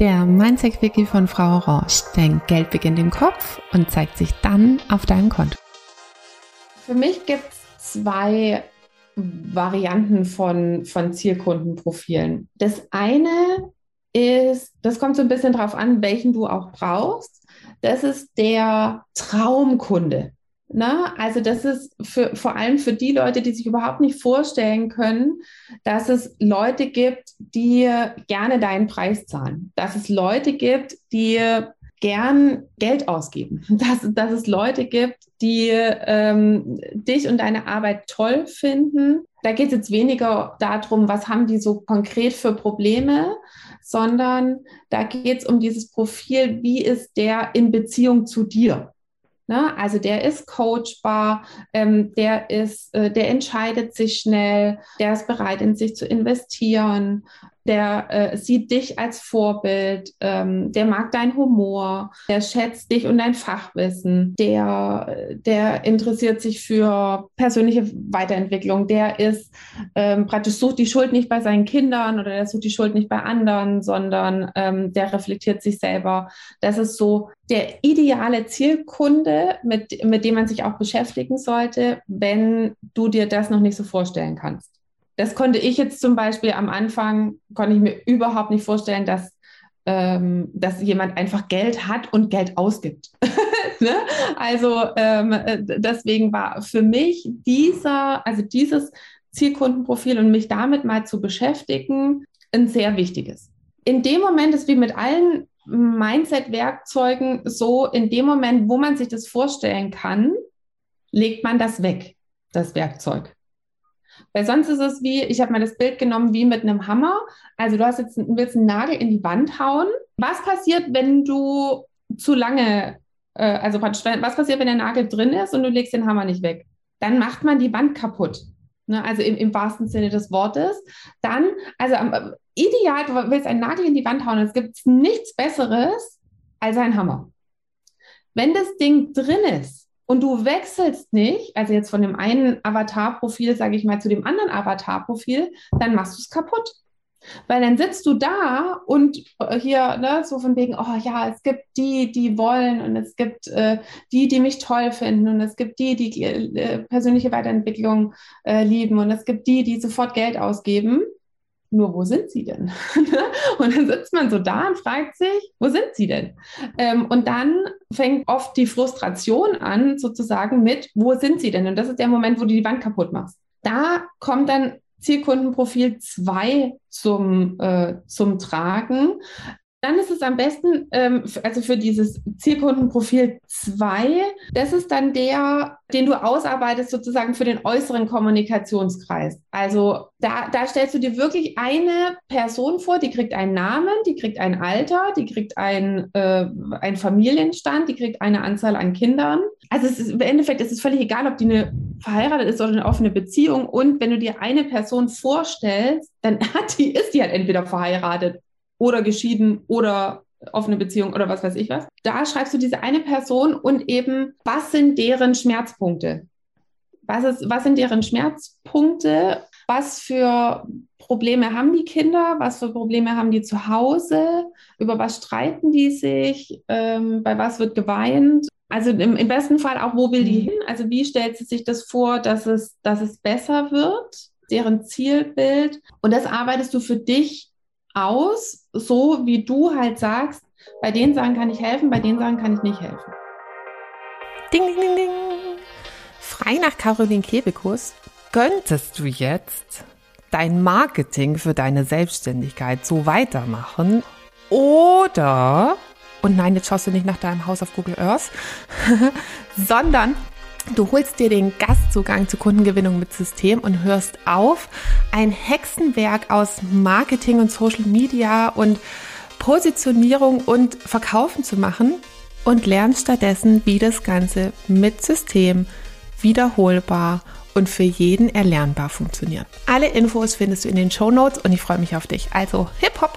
Der Mindset Wiki von Frau Orange. Dein Geld beginnt im Kopf und zeigt sich dann auf deinem Konto. Für mich gibt es zwei Varianten von, von Zielkundenprofilen. Das eine ist, das kommt so ein bisschen drauf an, welchen du auch brauchst. Das ist der Traumkunde. Na, ne? also das ist für, vor allem für die Leute, die sich überhaupt nicht vorstellen können, dass es Leute gibt, die gerne deinen Preis zahlen. Dass es Leute gibt, die gern Geld ausgeben. Dass, dass es Leute gibt, die ähm, dich und deine Arbeit toll finden. Da geht es jetzt weniger darum, was haben die so konkret für Probleme, sondern da geht es um dieses Profil, wie ist der in Beziehung zu dir. Ne? Also der ist coachbar, ähm, der ist, äh, der entscheidet sich schnell, der ist bereit, in sich zu investieren, der äh, sieht dich als Vorbild, ähm, der mag deinen Humor, der schätzt dich und dein Fachwissen, der, der interessiert sich für persönliche Weiterentwicklung, der ist ähm, praktisch sucht die Schuld nicht bei seinen Kindern oder der sucht die Schuld nicht bei anderen, sondern ähm, der reflektiert sich selber. Das ist so der ideale Zielkunde, mit, mit dem man sich auch beschäftigen sollte, wenn du dir das noch nicht so vorstellen kannst das konnte ich jetzt zum Beispiel am Anfang, konnte ich mir überhaupt nicht vorstellen, dass, ähm, dass jemand einfach Geld hat und Geld ausgibt. ne? Also ähm, äh, deswegen war für mich dieser, also dieses Zielkundenprofil und mich damit mal zu beschäftigen, ein sehr wichtiges. In dem Moment ist wie mit allen Mindset-Werkzeugen so, in dem Moment, wo man sich das vorstellen kann, legt man das weg, das Werkzeug. Weil sonst ist es wie, ich habe mir das Bild genommen wie mit einem Hammer. Also du hast jetzt, willst einen Nagel in die Wand hauen. Was passiert, wenn du zu lange, äh, also was passiert, wenn der Nagel drin ist und du legst den Hammer nicht weg? Dann macht man die Wand kaputt. Ne? Also im, im wahrsten Sinne des Wortes. Dann, also am, ideal, du willst einen Nagel in die Wand hauen, es gibt nichts Besseres als ein Hammer. Wenn das Ding drin ist, und du wechselst nicht, also jetzt von dem einen Avatar-Profil, sage ich mal, zu dem anderen Avatar-Profil, dann machst du es kaputt. Weil dann sitzt du da und äh, hier, ne, so von wegen, oh ja, es gibt die, die wollen und es gibt äh, die, die mich toll finden und es gibt die, die äh, persönliche Weiterentwicklung äh, lieben und es gibt die, die sofort Geld ausgeben. Nur wo sind sie denn? und dann sitzt man so da und fragt sich, wo sind sie denn? Ähm, und dann fängt oft die Frustration an, sozusagen mit, wo sind sie denn? Und das ist der Moment, wo du die Wand kaputt machst. Da kommt dann Zielkundenprofil 2 zum, äh, zum Tragen. Dann ist es am besten, ähm, also für dieses Zielkundenprofil 2, das ist dann der, den du ausarbeitest sozusagen für den äußeren Kommunikationskreis. Also da, da stellst du dir wirklich eine Person vor, die kriegt einen Namen, die kriegt ein Alter, die kriegt ein, äh, einen Familienstand, die kriegt eine Anzahl an Kindern. Also ist, im Endeffekt ist es völlig egal, ob die eine verheiratet ist oder eine offene Beziehung. Und wenn du dir eine Person vorstellst, dann hat die, ist die halt entweder verheiratet oder geschieden oder offene Beziehung oder was weiß ich was. Da schreibst du diese eine Person und eben, was sind deren Schmerzpunkte? Was, ist, was sind deren Schmerzpunkte? Was für Probleme haben die Kinder? Was für Probleme haben die zu Hause? Über was streiten die sich? Ähm, bei was wird geweint? Also im, im, besten Fall auch, wo will die mhm. hin? Also wie stellt sie sich das vor, dass es, dass es besser wird? Deren Zielbild. Und das arbeitest du für dich aus, so wie du halt sagst, bei den Sachen kann ich helfen, bei den Sachen kann ich nicht helfen. Ding, ding, ding, ding. Frei nach Caroline Kebekus könntest du jetzt dein Marketing für deine Selbstständigkeit so weitermachen oder, und nein, jetzt schaust du nicht nach deinem Haus auf Google Earth, sondern Du holst dir den Gastzugang zur Kundengewinnung mit System und hörst auf, ein Hexenwerk aus Marketing und Social Media und Positionierung und Verkaufen zu machen und lernst stattdessen, wie das Ganze mit System wiederholbar und für jeden erlernbar funktioniert. Alle Infos findest du in den Show Notes und ich freue mich auf dich. Also, hip hop!